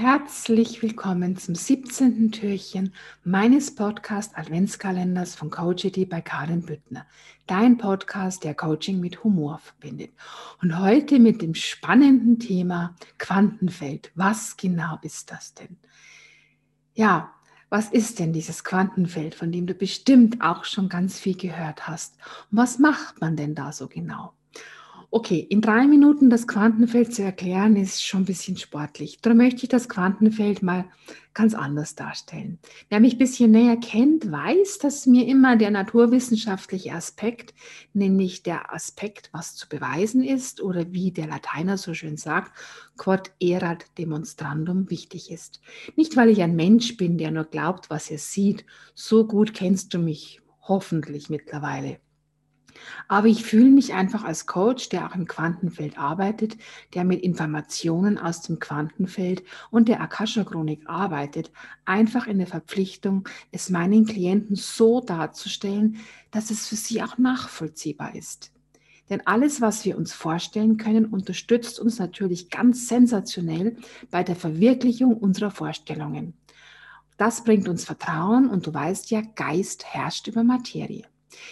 herzlich willkommen zum 17. Türchen meines Podcast Adventskalenders von Coachity bei Karin Büttner. Dein Podcast, der Coaching mit Humor verbindet. Und heute mit dem spannenden Thema Quantenfeld. Was genau ist das denn? Ja, was ist denn dieses Quantenfeld, von dem du bestimmt auch schon ganz viel gehört hast? Und was macht man denn da so genau? Okay, in drei Minuten das Quantenfeld zu erklären, ist schon ein bisschen sportlich. Darum möchte ich das Quantenfeld mal ganz anders darstellen. Wer mich ein bisschen näher kennt, weiß, dass mir immer der naturwissenschaftliche Aspekt, nämlich der Aspekt, was zu beweisen ist oder wie der Lateiner so schön sagt, quod erat demonstrandum wichtig ist. Nicht, weil ich ein Mensch bin, der nur glaubt, was er sieht. So gut kennst du mich hoffentlich mittlerweile. Aber ich fühle mich einfach als Coach, der auch im Quantenfeld arbeitet, der mit Informationen aus dem Quantenfeld und der Akasha-Chronik arbeitet, einfach in der Verpflichtung, es meinen Klienten so darzustellen, dass es für sie auch nachvollziehbar ist. Denn alles, was wir uns vorstellen können, unterstützt uns natürlich ganz sensationell bei der Verwirklichung unserer Vorstellungen. Das bringt uns Vertrauen und du weißt ja, Geist herrscht über Materie.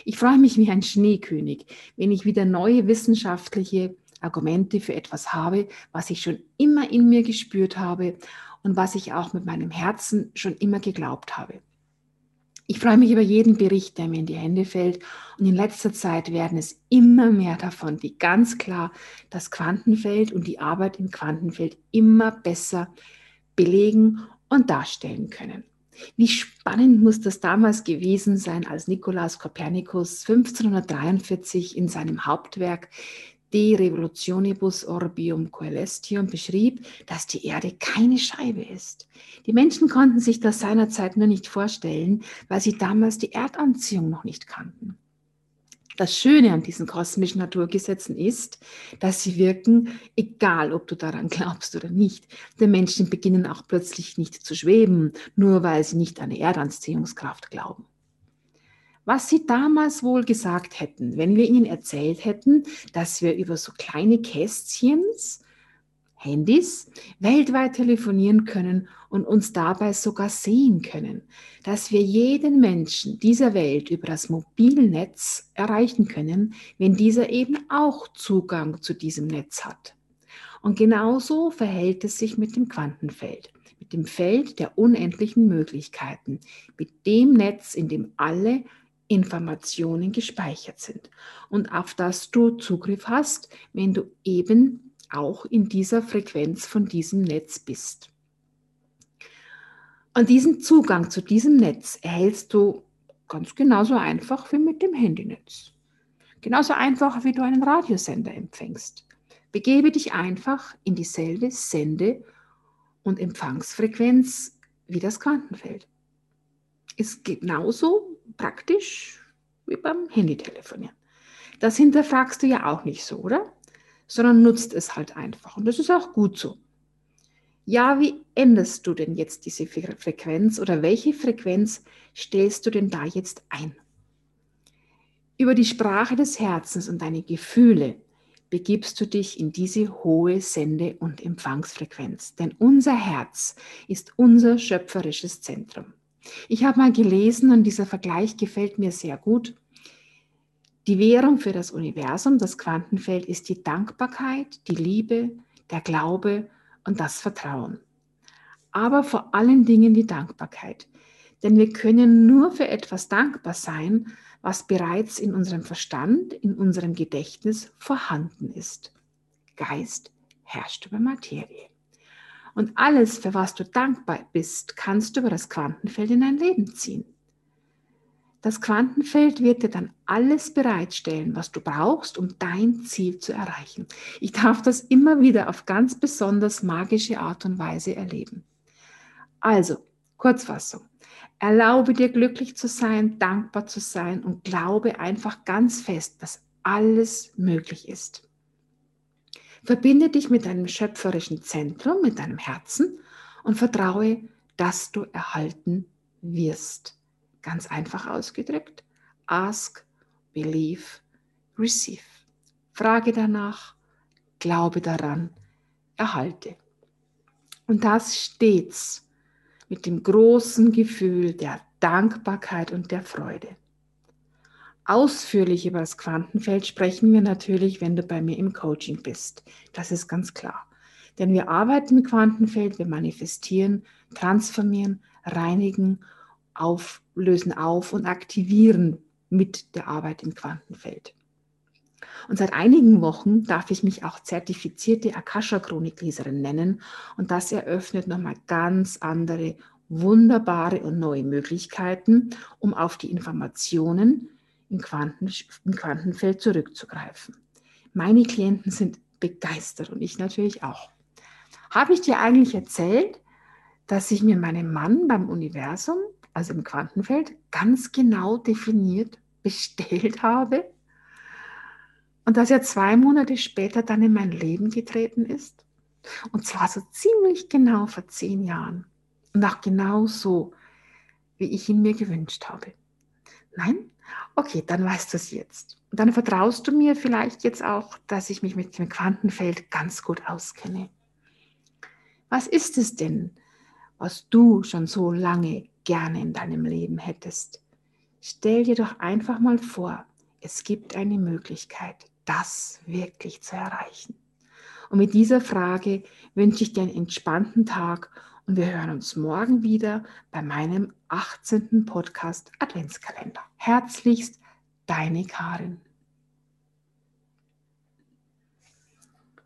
Ich freue mich wie ein Schneekönig, wenn ich wieder neue wissenschaftliche Argumente für etwas habe, was ich schon immer in mir gespürt habe und was ich auch mit meinem Herzen schon immer geglaubt habe. Ich freue mich über jeden Bericht, der mir in die Hände fällt. Und in letzter Zeit werden es immer mehr davon, die ganz klar das Quantenfeld und die Arbeit im Quantenfeld immer besser belegen und darstellen können. Wie spannend muss das damals gewesen sein, als Nikolaus Kopernikus 1543 in seinem Hauptwerk De Revolutionibus Orbium Coelestium beschrieb, dass die Erde keine Scheibe ist. Die Menschen konnten sich das seinerzeit nur nicht vorstellen, weil sie damals die Erdanziehung noch nicht kannten. Das Schöne an diesen kosmischen Naturgesetzen ist, dass sie wirken, egal ob du daran glaubst oder nicht. Die Menschen beginnen auch plötzlich nicht zu schweben, nur weil sie nicht an Erdanziehungskraft glauben. Was sie damals wohl gesagt hätten, wenn wir ihnen erzählt hätten, dass wir über so kleine Kästchens Handys weltweit telefonieren können und uns dabei sogar sehen können, dass wir jeden Menschen dieser Welt über das Mobilnetz erreichen können, wenn dieser eben auch Zugang zu diesem Netz hat. Und genauso verhält es sich mit dem Quantenfeld, mit dem Feld der unendlichen Möglichkeiten, mit dem Netz, in dem alle Informationen gespeichert sind und auf das du Zugriff hast, wenn du eben auch in dieser Frequenz von diesem Netz bist. Und diesen Zugang zu diesem Netz erhältst du ganz genauso einfach wie mit dem Handynetz. Genauso einfach, wie du einen Radiosender empfängst. Begebe dich einfach in dieselbe Sende- und Empfangsfrequenz wie das Quantenfeld. Ist genauso praktisch wie beim Handytelefonieren. Das hinterfragst du ja auch nicht so, oder? Sondern nutzt es halt einfach. Und das ist auch gut so. Ja, wie änderst du denn jetzt diese Frequenz oder welche Frequenz stellst du denn da jetzt ein? Über die Sprache des Herzens und deine Gefühle begibst du dich in diese hohe Sende- und Empfangsfrequenz. Denn unser Herz ist unser schöpferisches Zentrum. Ich habe mal gelesen und dieser Vergleich gefällt mir sehr gut. Die Währung für das Universum, das Quantenfeld, ist die Dankbarkeit, die Liebe, der Glaube und das Vertrauen. Aber vor allen Dingen die Dankbarkeit. Denn wir können nur für etwas dankbar sein, was bereits in unserem Verstand, in unserem Gedächtnis vorhanden ist. Geist herrscht über Materie. Und alles, für was du dankbar bist, kannst du über das Quantenfeld in dein Leben ziehen. Das Quantenfeld wird dir dann alles bereitstellen, was du brauchst, um dein Ziel zu erreichen. Ich darf das immer wieder auf ganz besonders magische Art und Weise erleben. Also, Kurzfassung. Erlaube dir glücklich zu sein, dankbar zu sein und glaube einfach ganz fest, dass alles möglich ist. Verbinde dich mit deinem schöpferischen Zentrum, mit deinem Herzen und vertraue, dass du erhalten wirst. Ganz einfach ausgedrückt. Ask, believe, receive. Frage danach, glaube daran, erhalte. Und das stets mit dem großen Gefühl der Dankbarkeit und der Freude. Ausführlich über das Quantenfeld sprechen wir natürlich, wenn du bei mir im Coaching bist. Das ist ganz klar. Denn wir arbeiten mit Quantenfeld, wir manifestieren, transformieren, reinigen, auflösen auf und aktivieren mit der Arbeit im Quantenfeld. Und seit einigen Wochen darf ich mich auch zertifizierte Akasha-Chronikleserin nennen und das eröffnet nochmal ganz andere, wunderbare und neue Möglichkeiten, um auf die Informationen im, Quanten, im Quantenfeld zurückzugreifen. Meine Klienten sind begeistert und ich natürlich auch. Habe ich dir eigentlich erzählt, dass ich mir meinen Mann beim Universum, also im Quantenfeld, ganz genau definiert bestellt habe? Und dass er zwei Monate später dann in mein Leben getreten ist? Und zwar so ziemlich genau vor zehn Jahren. Und auch genau so, wie ich ihn mir gewünscht habe. Nein? Okay, dann weißt du es jetzt. Und dann vertraust du mir vielleicht jetzt auch, dass ich mich mit dem Quantenfeld ganz gut auskenne. Was ist es denn, was du schon so lange gerne in deinem Leben hättest? Stell dir doch einfach mal vor, es gibt eine Möglichkeit, das wirklich zu erreichen. Und mit dieser Frage wünsche ich dir einen entspannten Tag und wir hören uns morgen wieder bei meinem 18. Podcast Adventskalender. Herzlichst, deine Karin.